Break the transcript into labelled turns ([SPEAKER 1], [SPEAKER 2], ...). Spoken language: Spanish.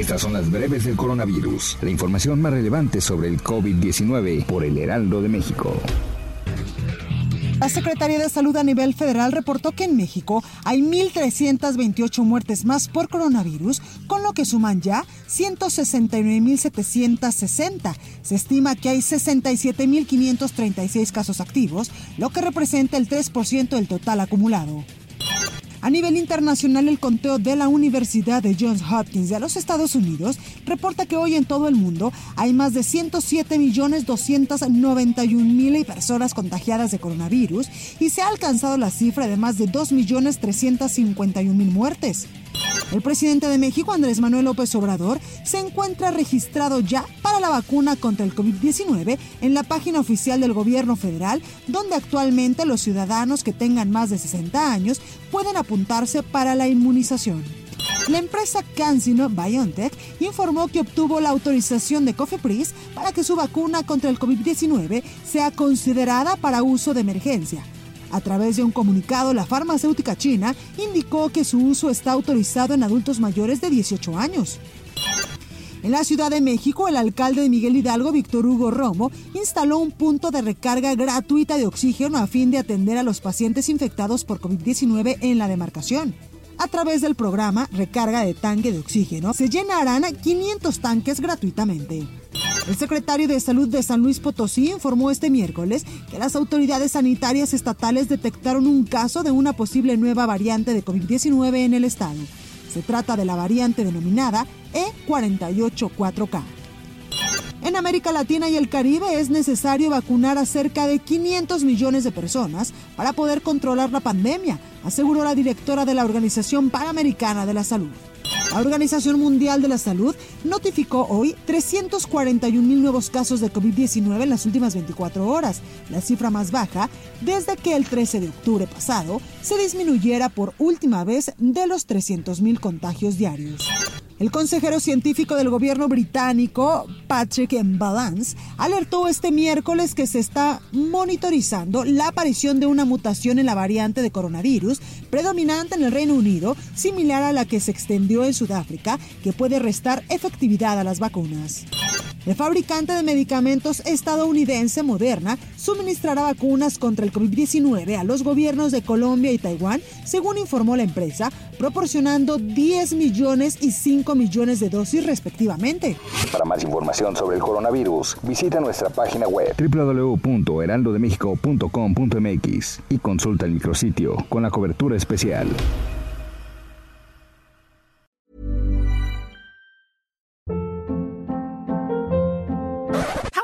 [SPEAKER 1] Estas son las breves del coronavirus, la información más relevante sobre el COVID-19 por el Heraldo de México.
[SPEAKER 2] La Secretaría de Salud a nivel federal reportó que en México hay 1.328 muertes más por coronavirus, con lo que suman ya 169.760. Se estima que hay 67.536 casos activos, lo que representa el 3% del total acumulado. A nivel internacional, el conteo de la Universidad de Johns Hopkins de los Estados Unidos reporta que hoy en todo el mundo hay más de 107.291.000 personas contagiadas de coronavirus y se ha alcanzado la cifra de más de 2.351.000 muertes. El presidente de México, Andrés Manuel López Obrador, se encuentra registrado ya para la vacuna contra el COVID-19 en la página oficial del gobierno federal, donde actualmente los ciudadanos que tengan más de 60 años pueden apuntarse para la inmunización. La empresa CanSino BioNTech informó que obtuvo la autorización de COFEPRIS para que su vacuna contra el COVID-19 sea considerada para uso de emergencia. A través de un comunicado, la farmacéutica china indicó que su uso está autorizado en adultos mayores de 18 años. En la Ciudad de México, el alcalde de Miguel Hidalgo, Víctor Hugo Romo, instaló un punto de recarga gratuita de oxígeno a fin de atender a los pacientes infectados por COVID-19 en la demarcación. A través del programa Recarga de Tanque de Oxígeno, se llenarán 500 tanques gratuitamente. El secretario de Salud de San Luis Potosí informó este miércoles que las autoridades sanitarias estatales detectaron un caso de una posible nueva variante de COVID-19 en el estado. Se trata de la variante denominada E484K. En América Latina y el Caribe es necesario vacunar a cerca de 500 millones de personas para poder controlar la pandemia, aseguró la directora de la Organización Panamericana de la Salud. La Organización Mundial de la Salud notificó hoy 341 mil nuevos casos de COVID-19 en las últimas 24 horas, la cifra más baja desde que el 13 de octubre pasado se disminuyera por última vez de los 300 mil contagios diarios. El consejero científico del gobierno británico, Patrick Balance, alertó este miércoles que se está monitorizando la aparición de una mutación en la variante de coronavirus predominante en el Reino Unido, similar a la que se extendió en Sudáfrica, que puede restar efectividad a las vacunas. El fabricante de medicamentos estadounidense Moderna suministrará vacunas contra el COVID-19 a los gobiernos de Colombia y Taiwán, según informó la empresa, proporcionando 10 millones y 5 millones de dosis respectivamente.
[SPEAKER 1] Para más información sobre el coronavirus, visita nuestra página web www.heraldodemexico.com.mx y consulta el micrositio con la cobertura especial.